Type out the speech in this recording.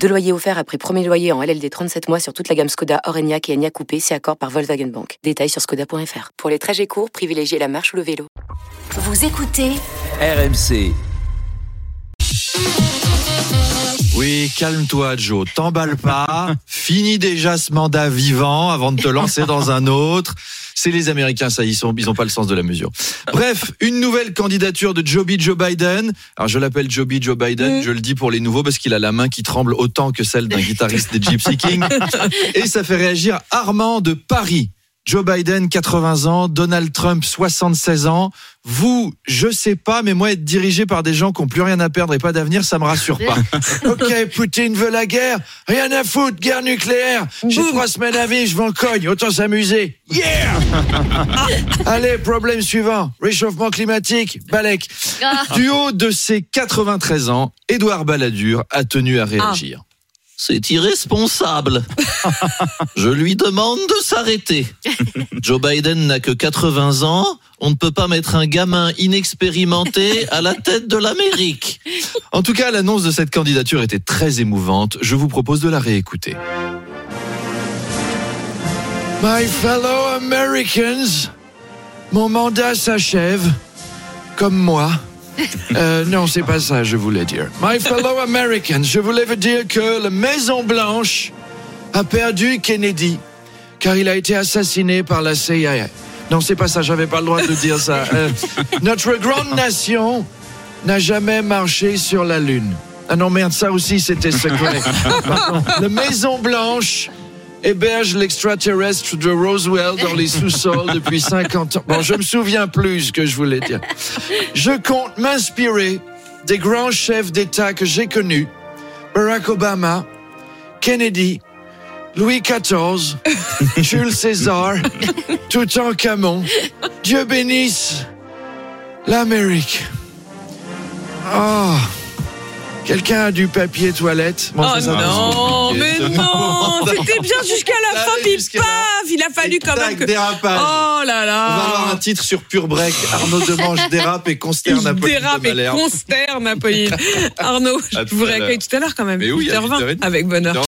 Deux loyers offerts après premier loyer en LLD 37 mois sur toute la gamme Skoda, Orenia et Enya Coupé, c'est accord par Volkswagen Bank. Détails sur skoda.fr. Pour les trajets courts, privilégiez la marche ou le vélo. Vous écoutez RMC. Oui, calme-toi, Joe. T'emballe pas. Finis déjà ce mandat vivant avant de te lancer dans un autre. C'est les Américains, ça, ils sont, ils ont pas le sens de la mesure. Bref, une nouvelle candidature de Joby Joe Biden. Alors, je l'appelle Joby Joe Biden. Je le dis pour les nouveaux parce qu'il a la main qui tremble autant que celle d'un guitariste des Gypsy Kings. Et ça fait réagir Armand de Paris. Joe Biden, 80 ans, Donald Trump, 76 ans. Vous, je sais pas, mais moi, être dirigé par des gens qui ont plus rien à perdre et pas d'avenir, ça me rassure pas. ok, Poutine veut la guerre. Rien à foutre, guerre nucléaire. J'ai trois semaines à vivre, je m'en cogne. Autant s'amuser. Yeah! Allez, problème suivant. Réchauffement climatique. Balek. Du haut de ses 93 ans, Édouard Balladur a tenu à réagir. C'est irresponsable. Je lui demande de s'arrêter. Joe Biden n'a que 80 ans. On ne peut pas mettre un gamin inexpérimenté à la tête de l'Amérique. En tout cas, l'annonce de cette candidature était très émouvante. Je vous propose de la réécouter. My fellow Americans, mon mandat s'achève, comme moi. Euh, non, c'est pas ça, je voulais dire. My fellow Americans, je voulais vous dire que la Maison Blanche a perdu Kennedy, car il a été assassiné par la CIA. Non, c'est pas ça, j'avais pas le droit de dire ça. Euh, notre grande nation n'a jamais marché sur la Lune. Ah non, merde, ça aussi c'était secret. Pardon. La Maison Blanche héberge l'extraterrestre de Roswell dans les sous-sols depuis 50 ans. Bon, je me souviens plus ce que je voulais dire. Je compte m'inspirer des grands chefs d'État que j'ai connus. Barack Obama, Kennedy, Louis XIV, Jules César, Toutankhamon. Dieu bénisse l'Amérique. Oh. Quelqu'un a du papier toilette Bon, Oh ça non, mais non, c'était bien jusqu'à la fin, puis jusqu'à là. paf, il a fallu quand Tac, même que... dérapage. Oh là On va avoir un là titre sur Pure Break. Arnaud Demange dérape et consterne il Apolline dérape de et Malherbe. consterne Apolline. Arnaud, À je tout vous à l'heure. réaccueille tout à l'heure quand même. Mais oui, à 8h20, 8h30. avec bonheur.